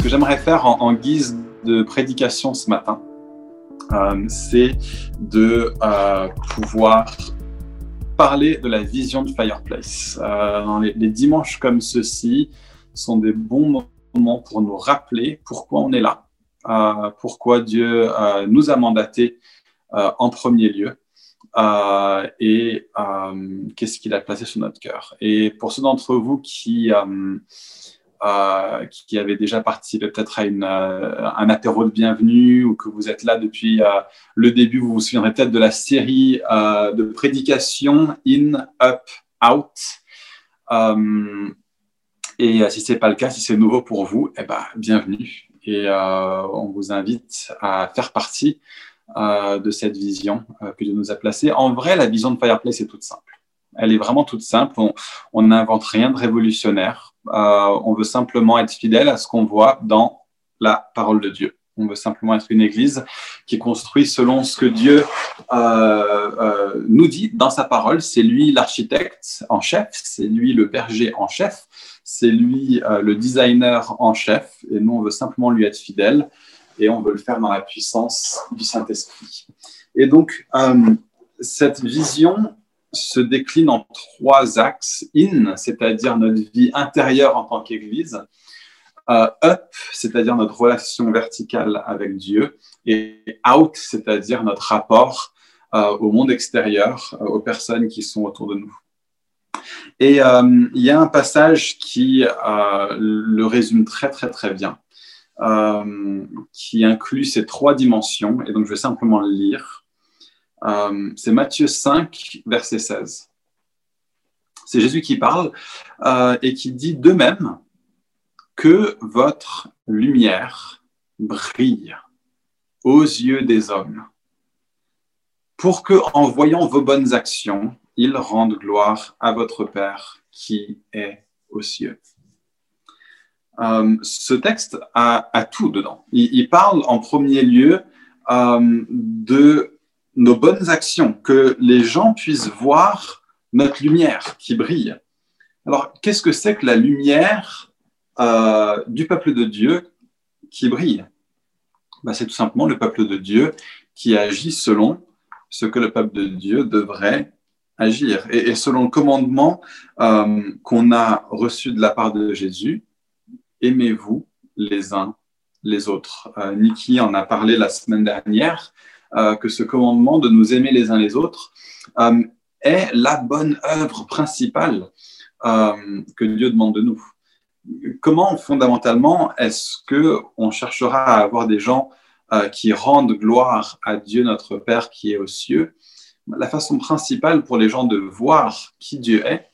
ce que j'aimerais faire en, guise de prédication ce matin, euh, c'est de euh, pouvoir parler de la vision de Fireplace. Euh, les, dimanches comme ceux-ci sont des bons moments pour nous rappeler pourquoi on est là, pourquoi Dieu nous a mandatés en premier lieu. et qu'est-ce qu'il a placé sur notre cœur. Et pour ceux d'entre vous qui qui avait déjà participé peut-être à une, euh, un apéro de bienvenue ou que vous êtes là depuis euh, le début, vous vous souviendrez peut-être de la série de prédications In, Up, Out. et si ce n'est pas le cas, si c'est nouveau pour vous, eh ben, bienvenue. Et on vous invite à faire partie de cette vision que Dieu nous a placée. En vrai, la vision de Fireplace est toute simple. Elle est vraiment toute simple. On n'invente rien de révolutionnaire. Euh, on veut simplement être fidèle à ce qu'on voit dans la parole de Dieu. On veut simplement être une église qui est construite selon ce que Dieu euh, euh, nous dit dans sa parole. C'est lui l'architecte en chef, c'est lui le berger en chef, c'est lui le designer en chef. Et nous, on veut simplement lui être fidèle et on veut le faire dans la puissance du Saint-Esprit. Et donc, cette vision, se décline en trois axes. In, c'est-à-dire notre vie intérieure en tant qu'Église. Euh, up, c'est-à-dire notre relation verticale avec Dieu. Et out, c'est-à-dire notre rapport euh, au monde extérieur, euh, aux personnes qui sont autour de nous. Et il y a un passage qui le résume très très très bien, qui inclut ces trois dimensions. Et donc je vais simplement le lire. Euh, c'est Matthieu 5, verset 16. C'est Jésus qui parle euh, et qui dit de même que votre lumière brille aux yeux des hommes, pour que, en voyant vos bonnes actions, ils rendent gloire à votre Père qui est aux cieux. Euh, ce texte a, tout dedans. Il, parle en premier lieu de nos bonnes actions, que les gens puissent voir notre lumière qui brille. Alors, qu'est-ce que c'est que la lumière euh, du peuple de Dieu qui brille? Ben, C'est tout simplement le peuple de Dieu qui agit selon ce que le peuple de Dieu devrait agir. Et, selon le commandement euh, qu'on a reçu de la part de Jésus, aimez-vous les uns les autres. Euh, Niki en a parlé la semaine dernière. Euh, que ce commandement de nous aimer les uns les autres euh, est la bonne œuvre principale euh, que Dieu demande de nous. Comment fondamentalement est-ce que on cherchera à avoir des gens qui rendent gloire à Dieu notre Père qui est aux cieux? La façon principale pour les gens de voir qui Dieu est,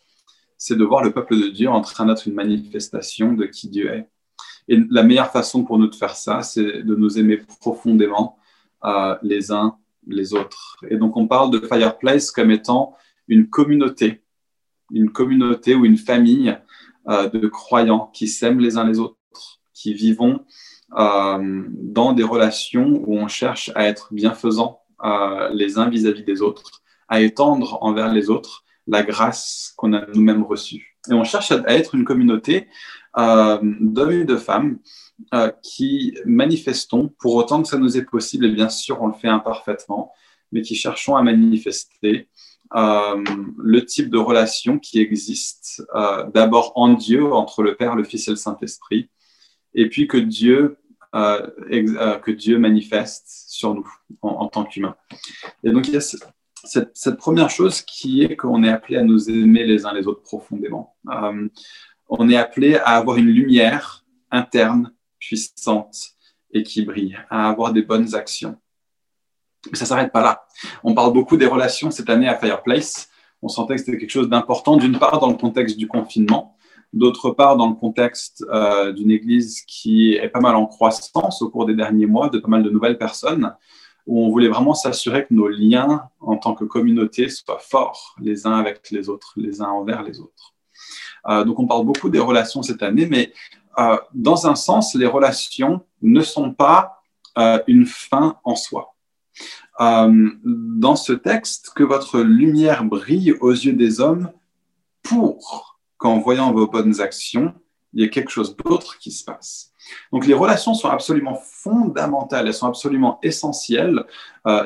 c'est de voir le peuple de Dieu en train d'être une manifestation de qui Dieu est. Et la meilleure façon pour nous de faire ça, c'est de nous aimer profondément les uns les autres. Et donc on parle de Fireplace comme étant une communauté, une communauté ou une famille euh, de croyants qui s'aiment les uns les autres, qui vivons euh, dans des relations où on cherche à être bienfaisants euh, les uns vis-à-vis des autres, à étendre envers les autres la grâce qu'on a nous-mêmes reçue. Et on cherche à être une communauté d'hommes et de femmes euh, qui manifestons, pour autant que ça nous est possible, et bien sûr on le fait imparfaitement, mais qui cherchons à manifester euh, le type de relation qui existe euh, d'abord en Dieu, entre le Père, le Fils et le Saint-Esprit, et puis que Dieu, que Dieu manifeste sur nous en, tant qu'humains. Et donc il y a cette, première chose qui est qu'on est appelé à nous aimer les uns les autres profondément. On est appelé à avoir une lumière interne puissante et qui brille, à avoir des bonnes actions. Mais ça ne s'arrête pas là. On parle beaucoup des relations cette année à Fireplace. On sentait que c'était quelque chose d'important, d'une part dans le contexte du confinement, d'autre part dans le contexte euh, d'une église qui est pas mal en croissance au cours des derniers mois, de pas mal de nouvelles personnes, où on voulait vraiment s'assurer que nos liens en tant que communauté soient forts les uns avec les autres, les uns envers les autres. Euh, donc on parle beaucoup des relations cette année, mais euh, dans un sens, les relations ne sont pas euh, une fin en soi. Dans ce texte, que votre lumière brille aux yeux des hommes pour qu'en voyant vos bonnes actions, Il y a quelque chose d'autre qui se passe. Donc les relations sont absolument fondamentales, elles sont absolument essentielles.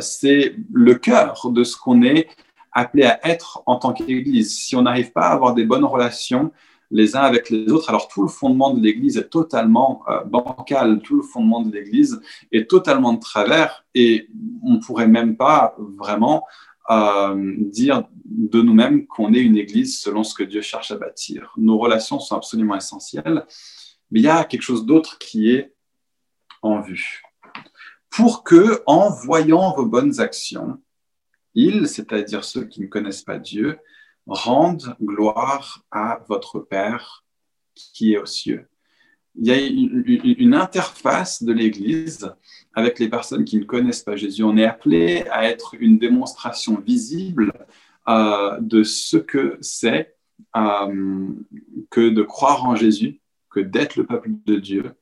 C'est le cœur de ce qu'on est appelé à être en tant qu'Église. Si on n'arrive pas à avoir des bonnes relations les uns avec les autres, alors tout le fondement de l'Église est totalement euh, bancal, tout le fondement de l'Église est totalement de travers et on ne pourrait même pas vraiment euh, dire de nous-mêmes qu'on est une Église selon ce que Dieu cherche à bâtir. Nos relations sont absolument essentielles, mais il y a quelque chose d'autre qui est en vue. Pour que, en voyant vos bonnes actions, ils, c'est-à-dire ceux qui ne connaissent pas Dieu, rendent gloire à votre Père qui est aux cieux. Il y a une, interface de l'Église avec les personnes qui ne connaissent pas Jésus. On est appelé à être une démonstration visible euh, de ce que c'est euh, que de croire en Jésus, que d'être le peuple de Dieu,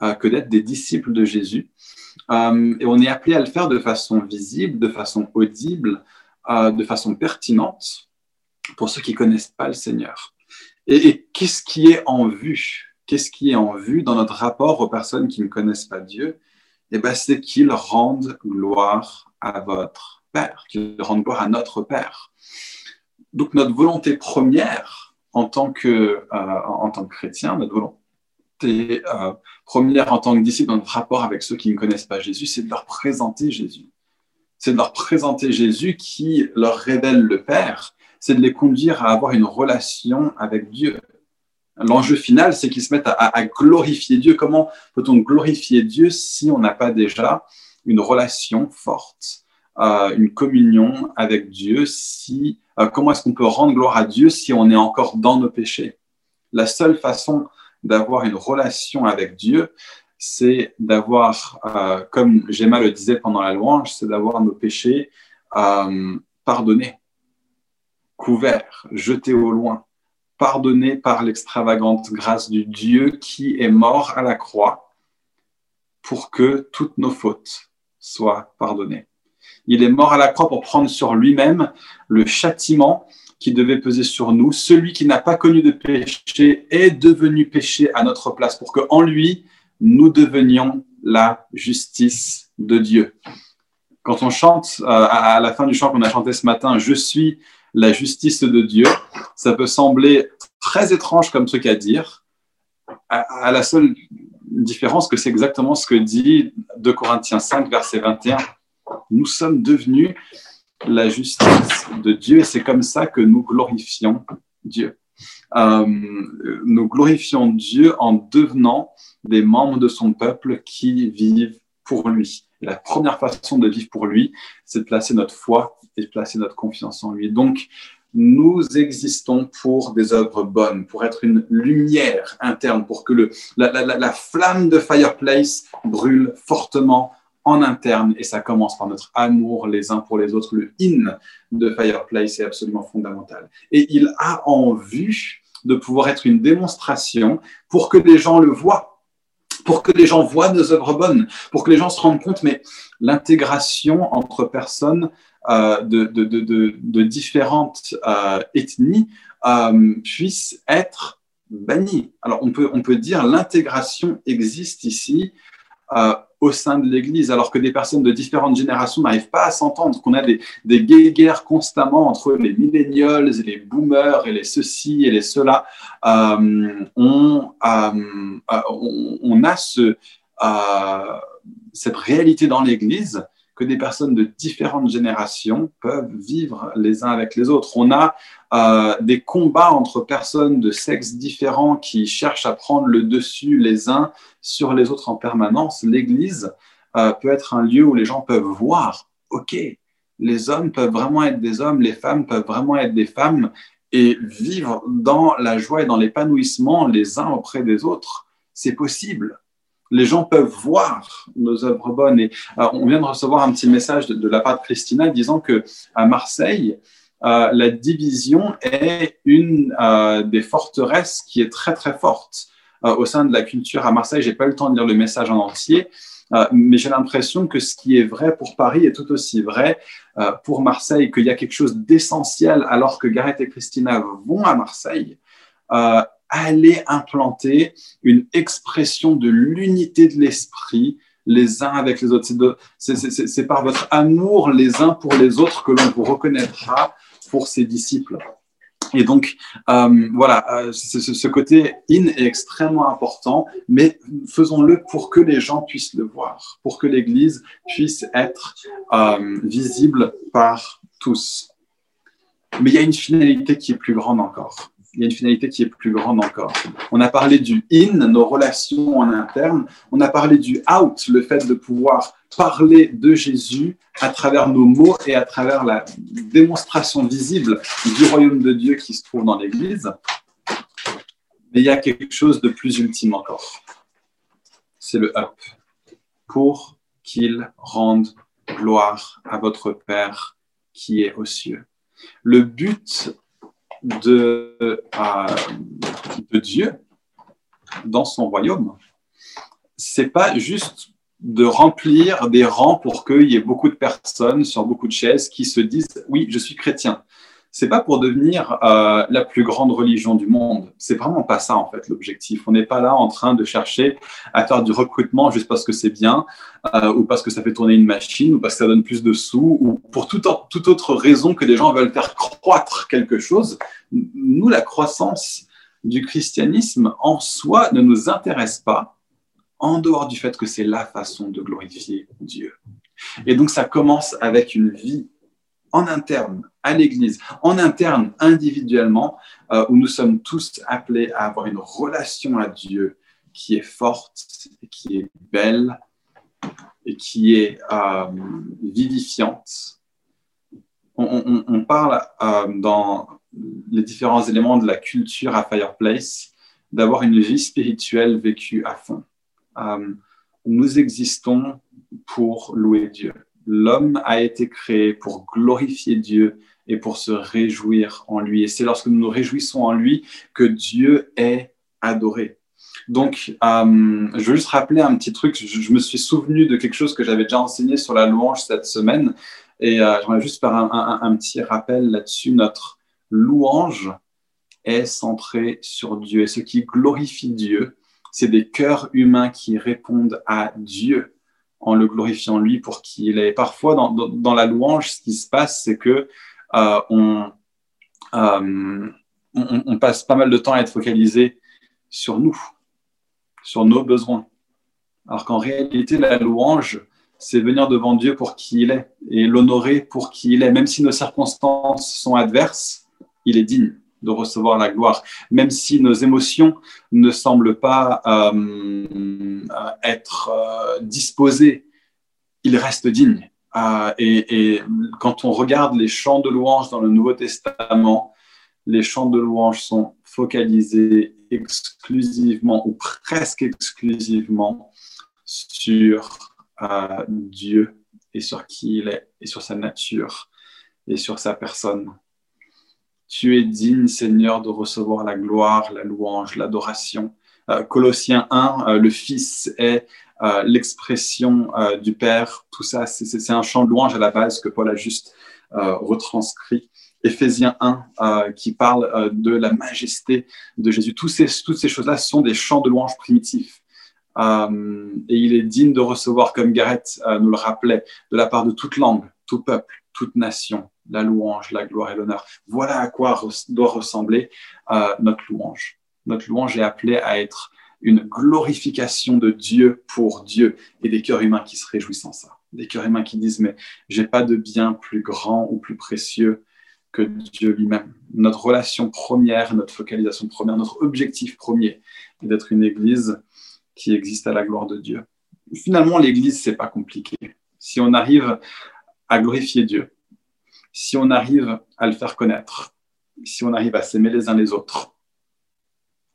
que d'être des disciples de Jésus. et on est appelé à le faire de façon visible, de façon audible, de façon pertinente pour ceux qui connaissent pas le Seigneur. Et, qu'est-ce qui est en vue? Qu'est-ce qui est en vue dans notre rapport aux personnes qui ne connaissent pas Dieu? Eh bien, c'est qu'ils rendent gloire à votre Père, qu'ils rendent gloire à notre Père. Donc, notre volonté première en tant que, euh, en tant que chrétien, notre volonté euh, première en tant que disciple dans notre rapport avec ceux qui ne connaissent pas Jésus, c'est de leur présenter Jésus. C'est de leur présenter Jésus qui leur révèle le Père c'est de les conduire à avoir une relation avec Dieu. L'enjeu final, c'est qu'ils se mettent à, glorifier Dieu. Comment peut-on glorifier Dieu si on n'a pas déjà une relation forte, euh, une communion avec Dieu si, euh, Comment est-ce qu'on peut rendre gloire à Dieu si on est encore dans nos péchés? La seule façon d'avoir une relation avec Dieu, c'est d'avoir, euh, comme Gemma le disait pendant la louange, c'est d'avoir nos péchés pardonnés couvert, jeté au loin, pardonné par l'extravagante grâce du Dieu qui est mort à la croix pour que toutes nos fautes soient pardonnées. Il est mort à la croix pour prendre sur lui-même le châtiment qui devait peser sur nous. Celui qui n'a pas connu de péché est devenu péché à notre place pour que en lui, nous devenions la justice de Dieu. Quand on chante, euh, à la fin du chant qu'on a chanté ce matin, Je suis la justice de Dieu. Ça peut sembler très étrange comme ce qu'à dire, à, la seule différence que c'est exactement ce que dit 2 Corinthiens 5, verset 21. Nous sommes devenus la justice de Dieu et c'est comme ça que nous glorifions Dieu. Euh, nous glorifions Dieu en devenant des membres de son peuple qui vivent pour lui. la première façon de vivre pour lui, c'est de placer notre foi et placer notre confiance en lui. Donc, nous existons pour des œuvres bonnes, pour être une lumière interne, pour que la, flamme de Fireplace brûle fortement en interne. Et ça commence par notre amour les uns pour les autres. Le in de Fireplace est absolument fondamental. Et il a en vue de pouvoir être une démonstration pour que les gens le voient pour que les gens voient nos œuvres bonnes, pour que les gens se rendent compte, mais l'intégration entre personnes euh, de, différentes euh, ethnies euh, puisse être bannie. Alors on peut, on peut dire l'intégration existe ici au sein de l'Église, alors que des personnes de différentes générations n'arrivent pas à s'entendre, qu'on a des, des guerres constamment entre les millennials et les boomers et les ceci et les cela. on, on, on, a ce, cette réalité dans l'Église que des personnes de différentes générations peuvent vivre les uns avec les autres. On a euh, des combats entre personnes de sexes différents qui cherchent à prendre le dessus les uns sur les autres en permanence. L'Église euh, peut être un lieu où les gens peuvent voir, OK, les hommes peuvent vraiment être des hommes, les femmes peuvent vraiment être des femmes et vivre dans la joie et dans l'épanouissement les uns auprès des autres. C'est possible les gens peuvent voir nos œuvres bonnes. Et euh, on vient de recevoir un petit message de, la part de Christina disant que à Marseille, euh, la division est une euh, des forteresses qui est très très forte au sein de la culture à Marseille. J'ai pas eu le temps de lire le message en entier, mais j'ai l'impression que ce qui est vrai pour Paris est tout aussi vrai pour Marseille, qu'il y a quelque chose d'essentiel alors que Gareth et Christina vont à Marseille allez implanter une expression de l'unité de l'esprit les uns avec les autres. C'est par votre amour les uns pour les autres que l'on vous reconnaîtra pour ses disciples. Et donc, euh, voilà, euh, ce côté in est extrêmement important, mais faisons-le pour que les gens puissent le voir, pour que l'Église puisse être euh, visible par tous. Mais il y a une finalité qui est plus grande encore il y a une finalité qui est plus grande encore. On a parlé du in, nos relations en interne. On a parlé du out, le fait de pouvoir parler de Jésus à travers nos mots et à travers la démonstration visible du royaume de Dieu qui se trouve dans l'Église. Mais il y a quelque chose de plus ultime encore. C'est le up. Pour qu'il rende gloire à votre Père qui est aux cieux. Le but de, euh, de Dieu dans son royaume. C'est pas juste de remplir des rangs pour qu'il y ait beaucoup de personnes sur beaucoup de chaises qui se disent oui, je suis chrétien c'est pas pour devenir euh, la plus grande religion du monde. C'est vraiment pas ça en fait l'objectif. On n'est pas là en train de chercher à faire du recrutement juste parce que c'est bien, euh, ou parce que ça fait tourner une machine, ou parce que ça donne plus de sous, ou pour toute, toute autre raison que des gens veulent faire croître quelque chose. Nous, la croissance du christianisme en soi ne nous intéresse pas, en dehors du fait que c'est la façon de glorifier Dieu. Et donc ça commence avec une vie en interne à l'Église, en interne individuellement, euh, où nous sommes tous appelés à avoir une relation à Dieu qui est forte, qui est belle et qui est euh, vivifiante. On, parle euh, dans les différents éléments de la culture à Fireplace d'avoir une vie spirituelle vécue à fond. nous existons pour louer Dieu l'homme a été créé pour glorifier Dieu et pour se réjouir en lui. Et c'est lorsque nous nous réjouissons en lui que Dieu est adoré. Donc, euh, je veux juste rappeler un petit truc. Je, me suis souvenu de quelque chose que j'avais déjà enseigné sur la louange cette semaine. Et euh, j'aimerais juste faire un, petit rappel là-dessus. Notre louange est centrée sur Dieu. Et ce qui glorifie Dieu, c'est des cœurs humains qui répondent à Dieu en le glorifiant lui pour qui il est. Parfois, dans, la louange, ce qui se passe, c'est que euh, euh, on, on, passe pas mal de temps à être focalisé sur nous, sur nos besoins. Alors qu'en réalité, la louange, c'est venir devant Dieu pour qui il est et l'honorer pour qui il est. Même si nos circonstances sont adverses, il est digne de recevoir la gloire, même si nos émotions ne semblent pas euh, être euh, disposées, il reste digne. Euh, et, et, quand on regarde les chants de louange dans le Nouveau Testament, les chants de louange sont focalisés exclusivement ou presque exclusivement sur Dieu et sur qui il est et sur sa nature et sur sa personne. Tu es digne, Seigneur, de recevoir la gloire, la louange, l'adoration. Euh, Colossiens 1, euh, le Fils est euh, l'expression du Père. Tout ça, c'est un chant de louange à la base que Paul a juste retranscrit. Éphésiens 1, qui parle de la majesté de Jésus. Toutes ces choses-là sont des chants de louange primitifs. et il est digne de recevoir, comme Gareth nous le rappelait, de la part de toute langue, tout peuple, toute nation, la louange, la gloire et l'honneur. Voilà à quoi doit ressembler euh, notre louange. Notre louange est appelée à être une glorification de Dieu pour Dieu et des cœurs humains qui se réjouissent en ça. Des cœurs humains qui disent mais j'ai pas de bien plus grand ou plus précieux que Dieu lui-même. Notre relation première, notre focalisation première, notre objectif premier est d'être une église qui existe à la gloire de Dieu. Finalement, l'église, c'est pas compliqué. Si on arrive à glorifier Dieu, si on arrive à le faire connaître, si on arrive à s'aimer les uns les autres,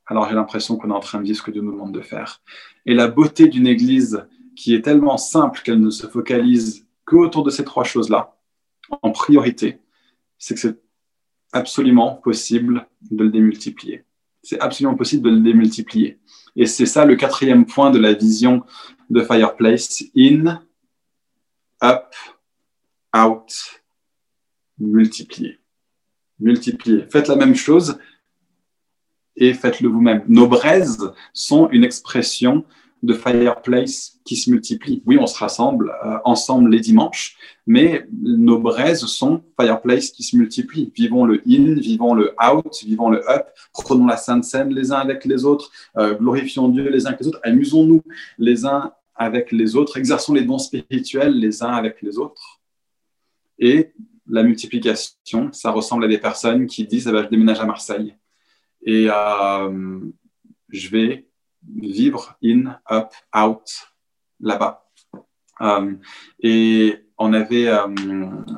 alors j'ai l'impression qu'on est en train de vivre ce que Dieu nous demande de faire. Et la beauté d'une église qui est tellement simple qu'elle ne se focalise que autour de ces trois choses-là, en priorité, c'est que c'est absolument possible de le démultiplier. C'est absolument possible de le démultiplier. Et c'est ça le quatrième point de la vision de Fireplace. In, up, out, multiplier. Multiplier. Faites la même chose, et faites-le vous-même. Nos braises sont une expression de fireplace qui se multiplie. Oui, on se rassemble euh, ensemble les dimanches, mais nos braises sont fireplace qui se multiplient. Vivons le in, vivons le out, vivons le up, prenons la sainte scène les uns avec les autres, euh, glorifions Dieu les uns avec les autres, amusons-nous les uns avec les autres, exerçons les dons spirituels les uns avec les autres. Et la multiplication, ça ressemble à des personnes qui disent eh ben, Je déménage à Marseille et euh, je vais vivre in, up, out, là-bas. Euh, et on avait euh,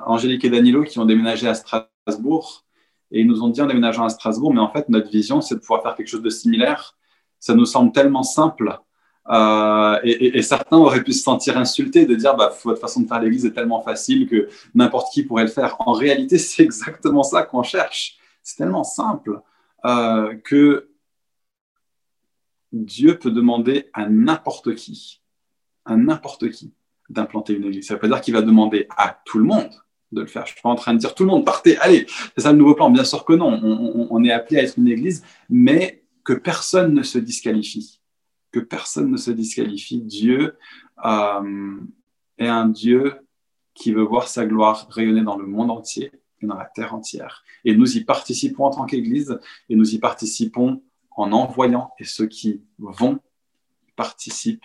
Angélique et Danilo qui ont déménagé à Strasbourg et ils nous ont dit en déménageant à Strasbourg, mais en fait, notre vision, c'est de pouvoir faire quelque chose de similaire. Ça nous semble tellement simple. Euh, et, certains auraient pu se sentir insultés de dire bah, votre façon de faire l'église est tellement facile que n'importe qui pourrait le faire. En réalité, c'est exactement ça qu'on cherche. C'est tellement simple que Dieu peut demander à n'importe qui, à n'importe qui, d'implanter une église. Ça ne veut pas dire qu'il va demander à tout le monde de le faire. Je ne suis pas en train de dire tout le monde, partez, allez, c'est ça le nouveau plan. Bien sûr que non, on, est appelé à être une église, mais que personne ne se disqualifie. Que personne ne se disqualifie. Dieu euh, est un Dieu qui veut voir sa gloire rayonner dans le monde entier et dans la terre entière. Et nous y participons en tant qu'Église et nous y participons en envoyant et ceux qui vont participent.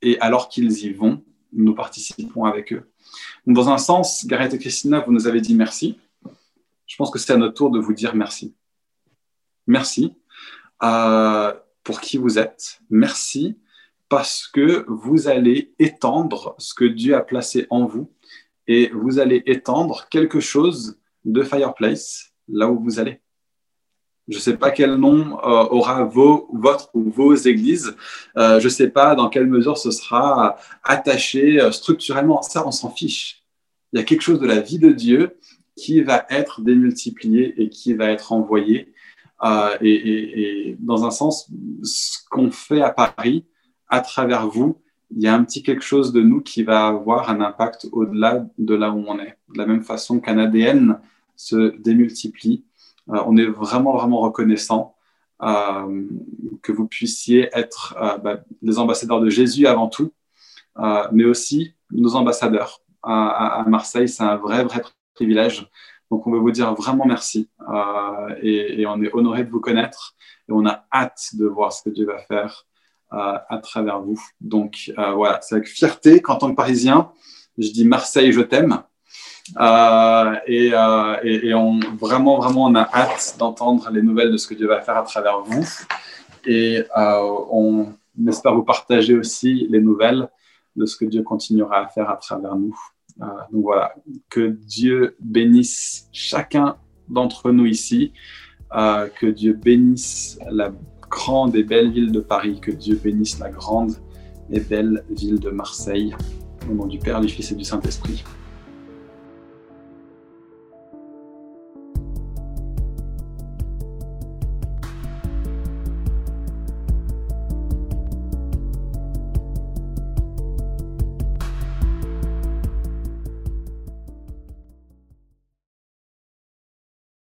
Et alors qu'ils y vont, nous participons avec eux. dans un sens, Gareth et Christina, vous nous avez dit merci. Je pense que c'est à notre tour de vous dire merci. Merci euh, pour qui vous êtes. Merci parce que vous allez étendre ce que Dieu a placé en vous et vous allez étendre quelque chose de Fireplace là où vous allez. Je ne sais pas quel nom euh, aura vos, votre ou vos églises. Euh, je ne sais pas dans quelle mesure ce sera attaché euh, structurellement. Ça, on s'en fiche. Il y a quelque chose de la vie de Dieu qui va être démultiplié et qui va être envoyé. Et, et, dans un sens, ce qu'on fait à Paris, à travers vous, il y a un petit quelque chose de nous qui va avoir un impact au-delà de là où on est. De la même façon qu'un ADN se démultiplie, euh, on est vraiment, vraiment reconnaissant euh, que vous puissiez être euh, bah, les ambassadeurs de Jésus avant tout, mais aussi nos ambassadeurs. À, Marseille, c'est un vrai, vrai privilège. Donc, on veut vous dire vraiment merci et, on est honoré de vous connaître et on a hâte de voir ce que Dieu va faire à travers vous. Donc, voilà, c'est avec fierté qu'en tant que Parisien, je dis Marseille, je t'aime. Euh, euh, et, on, vraiment, vraiment, on a hâte d'entendre les nouvelles de ce que Dieu va faire à travers vous. Et euh, on espère vous partager aussi les nouvelles de ce que Dieu continuera à faire à travers nous. Donc voilà, que Dieu bénisse chacun d'entre nous ici, que Dieu bénisse la grande et belle ville de Paris, que Dieu bénisse la grande et belle ville de Marseille, au nom du Père, du Fils et du Saint-Esprit.